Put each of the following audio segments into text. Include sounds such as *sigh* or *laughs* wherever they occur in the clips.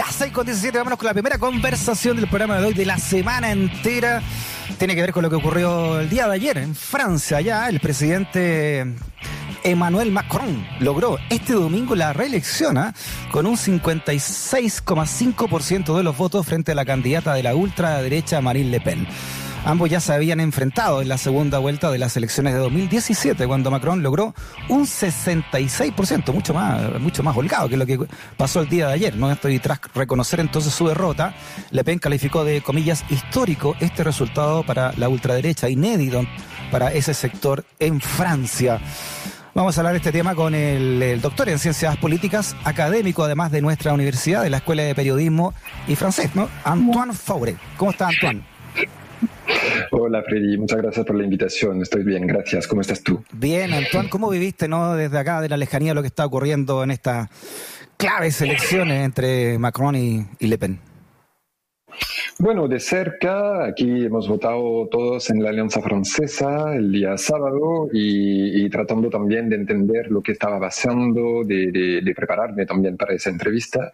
Ya, 6 con 17, vámonos con la primera conversación del programa de hoy, de la semana entera. Tiene que ver con lo que ocurrió el día de ayer en Francia. Ya el presidente Emmanuel Macron logró este domingo la reelección ¿ah? con un 56,5% de los votos frente a la candidata de la ultraderecha Marine Le Pen. Ambos ya se habían enfrentado en la segunda vuelta de las elecciones de 2017, cuando Macron logró un 66%, mucho más, mucho más holgado que lo que pasó el día de ayer. ¿no? Estoy tras reconocer entonces su derrota. Le Pen calificó de comillas histórico este resultado para la ultraderecha, inédito para ese sector en Francia. Vamos a hablar de este tema con el, doctor en ciencias políticas, académico además de nuestra universidad, de la Escuela de Periodismo y Francés, ¿no? Antoine Faure. ¿Cómo está Antoine? Hola Freddy, muchas gracias por la invitación. Estoy bien, gracias. ¿Cómo estás tú? Bien, Antoine, ¿cómo viviste no desde acá, de la lejanía, lo que está ocurriendo en estas claves elecciones entre Macron y Le Pen? Bueno, de cerca, aquí hemos votado todos en la Alianza Francesa el día sábado y, tratando también de entender lo que estaba pasando, de, prepararme también para esa entrevista.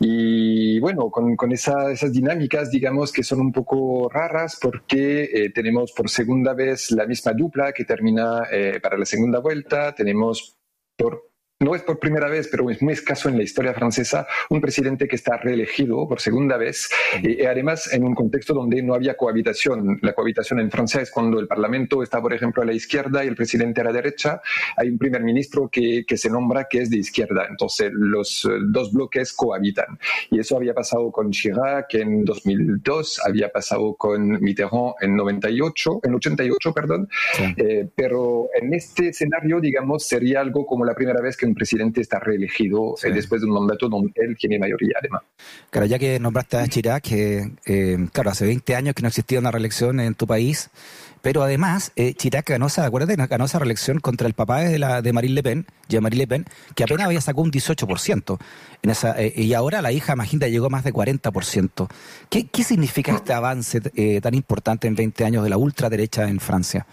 Y bueno, con, esas dinámicas, digamos, que son un poco raras porque eh, tenemos por segunda vez la misma dupla que termina eh, para la segunda vuelta, tenemos por no es por primera vez, pero es muy escaso en la historia francesa, un presidente que está reelegido por segunda vez, y, además en un contexto donde no había cohabitación. La cohabitación en Francia es cuando el Parlamento está, por ejemplo, a la izquierda y el presidente a la derecha. Hay un primer ministro que, que se nombra que es de izquierda. Entonces, los eh, dos bloques cohabitan. Y eso había pasado con Chirac en 2002, había pasado con Mitterrand en 98, en 88, perdón. Eh, pero en este escenario, digamos, sería algo como la primera vez que un presidente está reelegido eh, después de un mandato donde él tiene mayoría, además. Claro, ya que nombraste a Chirac, que eh, claro, hace 20 años que no existía una reelección en tu país, pero además eh, Chirac ganó esa, acuérdate, ganó esa reelección contra el papá de, la, de Marine Le Pen, Jean-Marie Le Pen, que apenas había sacado un 18%. En esa, y ahora la hija Magenta llegó a más de 40%. ¿Qué, qué significa este avance tan importante en 20 años de la ultraderecha en Francia?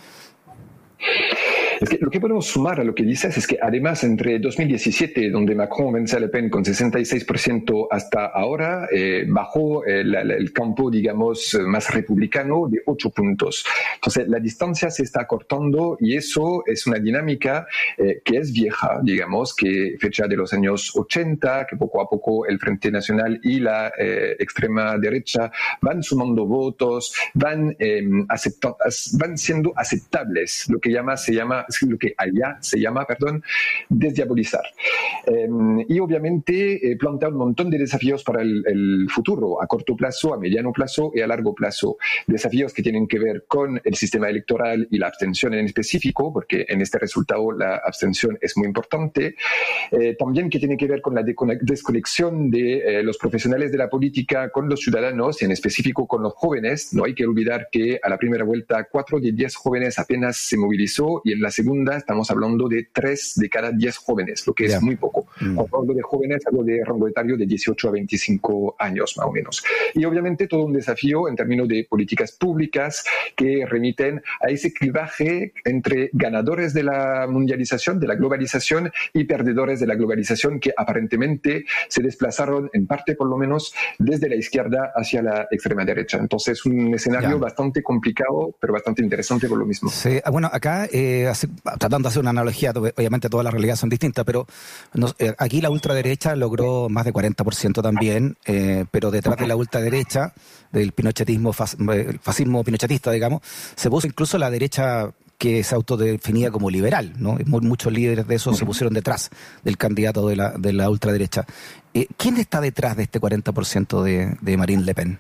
Lo que podemos sumar a lo que dices es que además entre 2017, donde Macron vence a Le Pen con 66%, hasta ahora eh, bajó el, el, campo, digamos, más republicano de 8 puntos. Entonces, la distancia se está cortando y eso es una dinámica eh, que es vieja, digamos, que fecha de los años 80, que poco a poco el Frente Nacional y la eh, extrema derecha van sumando votos, van, van siendo aceptables, lo que llama, se llama lo que allá se llama, perdón, desdiabolizar. Em, y obviamente eh, plantea un montón de desafíos para el, futuro, a corto plazo, a mediano plazo y a largo plazo. Desafíos que tienen que ver con el sistema electoral y la abstención en específico, porque en este resultado la abstención es muy importante. Eh, también que tiene que ver con la desconexión de eh, los profesionales de la política con los ciudadanos y en específico con los jóvenes. No hay que olvidar que a la primera vuelta cuatro de diez jóvenes apenas se movilizó y en la segunda estamos hablando de tres de cada diez jóvenes, lo que es muy poco. Mm. Cuando hablo de jóvenes, hablo de rango etario de 18 a 25 años más o menos. Y obviamente todo un desafío en términos de políticas públicas que remiten a ese clivaje entre ganadores de la mundialización, de la globalización y perdedores de la globalización que aparentemente se desplazaron en parte por lo menos desde la izquierda hacia la extrema derecha. Entonces un escenario bastante complicado, pero bastante interesante por lo mismo. Sí, ah, bueno, acá eh, hace tratando de hacer una analogía, obviamente todas las realidades son distintas, pero eh, aquí la ultraderecha logró más de 40% también, eh, pero detrás de la ultraderecha, del pinochetismo, eh, fascismo pinochetista, digamos, se puso incluso la derecha que se autodefinía como liberal, ¿no? Muchos líderes de eso se pusieron detrás del candidato de la, de la ultraderecha. ¿Quién está detrás de este 40% de, de Marine Le Pen?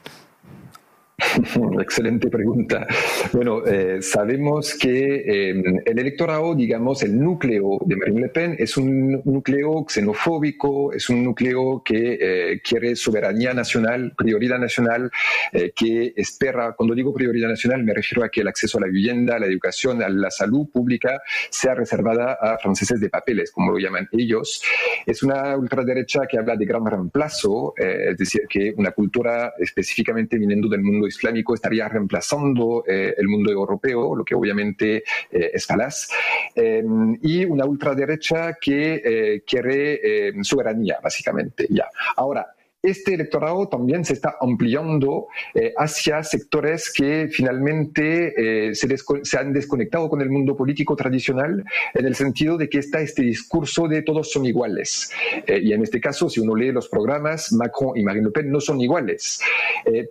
*laughs* Excelente pregunta. Bueno, eh, sabemos que em, el electorado, digamos, el núcleo de Marine Le Pen es un núcleo xenofóbico, es un núcleo que eh, quiere soberanía nacional, prioridad nacional, eh, que espera, cuando digo prioridad nacional, me refiero a que el acceso a la vivienda, a la educación, a la salud pública sea reservada a franceses de papeles, como lo llaman ellos. Es una ultraderecha que habla de gran reemplazo, es decir, que una cultura específicamente viniendo del mundo islámico estaría reemplazando eh, el mundo europeo, lo que obviamente eh, es falaz, eh, y una ultraderecha que quiere soberanía, básicamente. Ya. Ahora, este electorado también se está ampliando eh, hacia sectores que finalmente eh, se, han desconectado con el mundo político tradicional en el sentido de que está este discurso de todos son iguales. Eh, y en este caso, si uno lee los programas, Macron y Marine Le Pen no son iguales.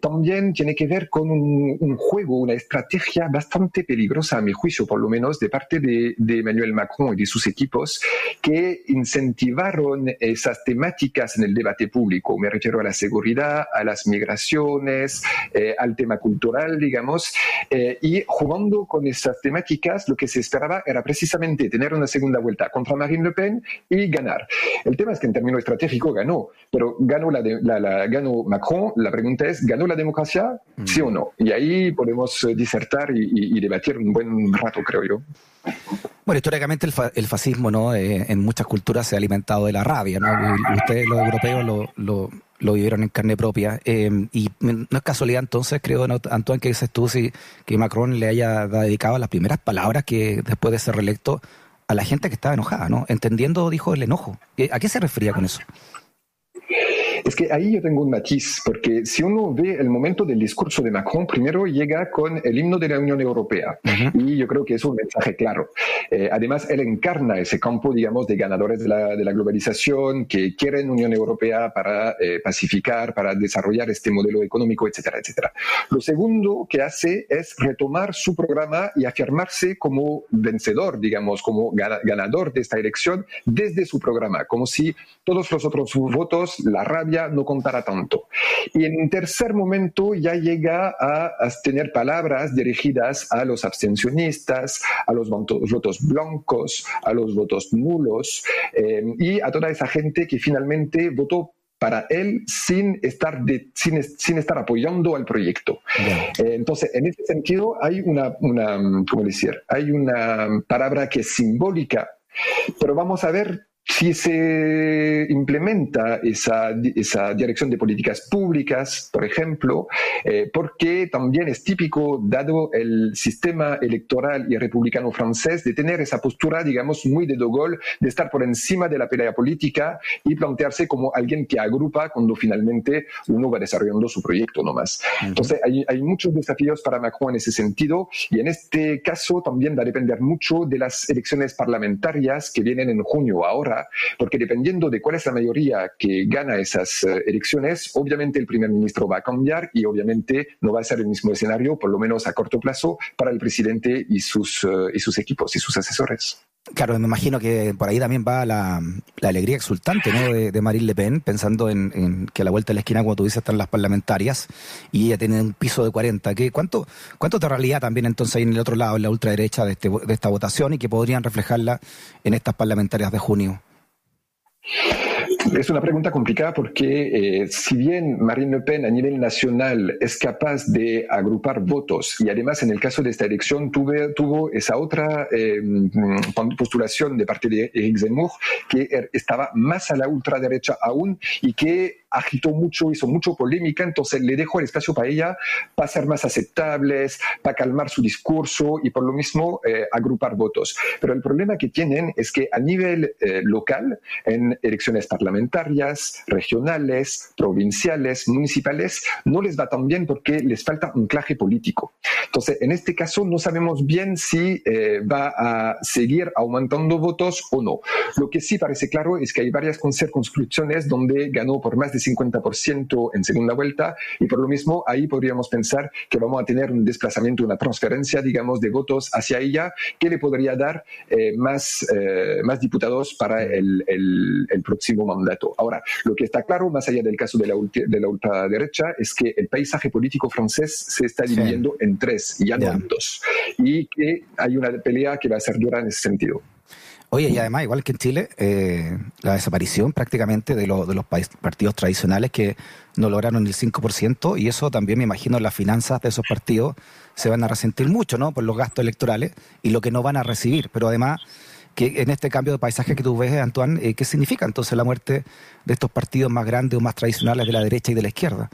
también tiene que ver con un, juego, una estrategia bastante peligrosa, a mi juicio, por lo menos, de parte de, de Emmanuel Macron y de sus equipos, que incentivaron esas temáticas en el debate público. Me refiero a la seguridad, a las migraciones, eh, al tema cultural, digamos, eh, y jugando con esas temáticas, lo que se esperaba era precisamente tener una segunda vuelta contra Marine Le Pen y ganar. El tema es que en términos estratégicos ganó, pero ganó, la, la, ganó Macron, la pregunta es, ¿ganó la democracia? Sí o no. Y ahí podemos eh, disertar y, y debatir un buen rato, creo yo. Bueno, históricamente el, fascismo ¿no? Eh, en muchas culturas se ha alimentado de la rabia. ¿no? ustedes, los europeos, lo, vivieron en carne propia. Eh, y no es casualidad entonces, creo, Antoine, que dices tú, si, que Macron le haya dedicado las primeras palabras que después de ser reelecto a la gente que estaba enojada, ¿no? entendiendo, dijo, el enojo. ¿A qué se refería con eso? Es que ahí yo tengo un matiz, porque si uno ve el momento del discurso de Macron, primero llega con el himno de la Unión Europea, y yo creo que es un mensaje claro. Eh, además, él encarna ese campo, digamos, de ganadores de la, de la globalización, que quieren Unión Europea para eh, pacificar, para desarrollar este modelo económico, etcétera, etcétera. Lo segundo que hace es retomar su programa y afirmarse como vencedor, digamos, como ganador de esta elección desde su programa, como si todos los otros votos, la rabia, no contará tanto. Y en tercer momento ya llega a, tener palabras dirigidas a los abstencionistas, a los votos, blancos, a los votos nulos eh, y a toda esa gente que finalmente votó para él sin estar, sin, sin, estar apoyando al proyecto. Eh, entonces, en ese sentido, hay una, una, ¿cómo decir? Hay una palabra que es simbólica, pero vamos a ver si se implementa esa, esa, dirección de políticas públicas, por ejemplo, eh, porque también es típico, dado el sistema electoral y republicano francés, de tener esa postura, digamos, muy de De Gaulle, de estar por encima de la pelea política y plantearse como alguien que agrupa cuando finalmente uno va desarrollando su proyecto nomás. Entonces, hay, hay muchos desafíos para Macron en ese sentido y en este caso también va a depender mucho de las elecciones parlamentarias que vienen en junio ahora porque dependiendo de cuál es la mayoría que gana esas eh, elecciones, obviamente el primer ministro va a cambiar y obviamente no va a ser el mismo escenario, por lo menos a corto plazo, para el presidente y sus, eh, y sus equipos y sus asesores. Claro, me imagino que por ahí también va la, alegría exultante ¿no? de, Marine Le Pen, pensando en, que a la vuelta de la esquina, como tú dices, están las parlamentarias y ella tiene un piso de 40. ¿Qué, cuánto, ¿Cuánto de realidad también entonces hay en el otro lado, en la ultraderecha de, este, de esta votación y que podrían reflejarla en estas parlamentarias de junio? Es una pregunta complicada porque eh, si bien Marine Le Pen a nivel nacional es capaz de agrupar votos y además en el caso de esta elección tuvo esa otra eh, postulación de parte de Eric Zemmour que er, estaba más a la ultraderecha aún y que agitó mucho, hizo mucho polémica, entonces le dejó el espacio para ella para ser más aceptables, para calmar su discurso y por lo mismo eh, agrupar votos. Pero el problema que tienen es que a nivel eh, local, en elecciones parlamentarias, regionales, provinciales, municipales, no les va tan bien porque les falta un claje político. Entonces, en este caso no sabemos bien si eh, va a seguir aumentando votos o no. Lo que sí parece claro es que hay varias circunscripciones donde ganó por más de 50% en segunda vuelta y por lo mismo ahí podríamos pensar que vamos a tener un desplazamiento, una transferencia, digamos, de votos hacia ella que le podría dar eh, más, eh, más diputados para el, el, próximo mandato. Ahora, lo que está claro, más allá del caso de la, de la ultraderecha, es que el paisaje político francés se está dividiendo en tres, ya no en dos, y que hay una pelea que va a ser dura en ese sentido. Oye, y además, igual que en Chile, eh, la desaparición prácticamente de, de los partidos tradicionales que no lograron el 5%, y eso también me imagino las finanzas de esos partidos se van a resentir mucho, ¿no? Por los gastos electorales y lo que no van a recibir. Pero además, que en este cambio de paisaje que tú ves, Antoine, eh, ¿qué significa entonces la muerte de estos partidos más grandes o más tradicionales de la derecha y de la izquierda?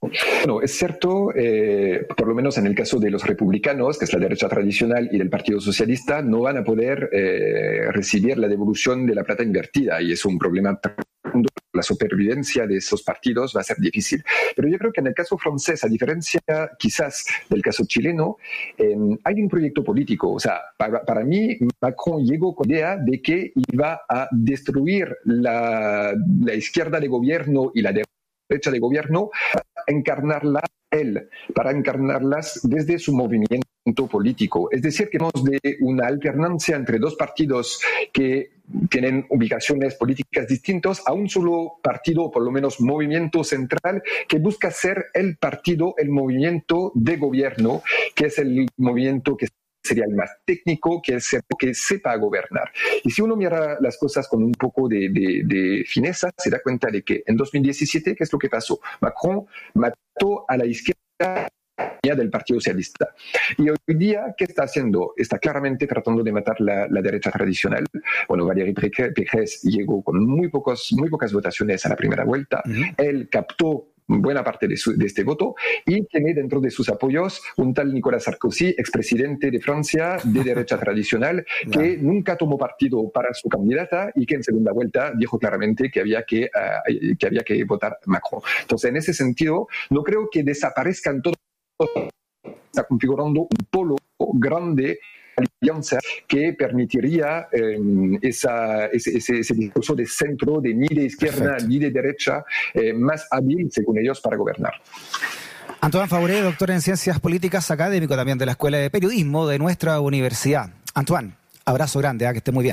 Bueno, es cierto, eh, por lo menos en el caso de los republicanos, que es la derecha tradicional, y del Partido Socialista, no van a poder eh, recibir la devolución de la plata invertida y es un problema la supervivencia de esos partidos va a ser difícil. Pero yo creo que en el caso francés, a diferencia quizás del caso chileno, em, hay un proyecto político. O sea, para, para, mí, Macron llegó con la idea de que iba a destruir la, la izquierda de gobierno y la derecha de gobierno, encarnarla él, para encarnarlas desde su movimiento político. Es decir, que hemos de una alternancia entre dos partidos que tienen ubicaciones políticas distintas a un solo partido, por lo menos movimiento central, que busca ser el partido, el movimiento de gobierno, que es el movimiento que sería el más técnico, que es el que sepa gobernar. Y si uno mira las cosas con un poco de, de fineza, se da cuenta de que en 2017, ¿qué es lo que pasó? Macron mató a la izquierda del Partido Socialista. Y hoy día, ¿qué está haciendo? Está claramente tratando de matar la, derecha tradicional. Bueno, Valéry Pécresse llegó con muy, pocos, muy pocas votaciones a la primera vuelta. Él captó buena parte de, este voto y tiene dentro de sus apoyos un tal Nicolas Sarkozy, expresidente de Francia de derecha *laughs* tradicional, que nunca tomó partido para su candidata y que en segunda vuelta dijo claramente que había que, ah, que, había que votar Macron. Entonces, en ese sentido, no creo que desaparezcan todos está configurando un polo grande alianza que permitiría eh, esa, ese, ese, discurso de centro, de ni de izquierda ni de derecha, eh, más hábil, según ellos, para gobernar. Antoine Fauré, doctor en Ciencias Políticas, académico también de la Escuela de Periodismo de nuestra universidad. Antoine, abrazo grande, ¿eh? que esté muy bien.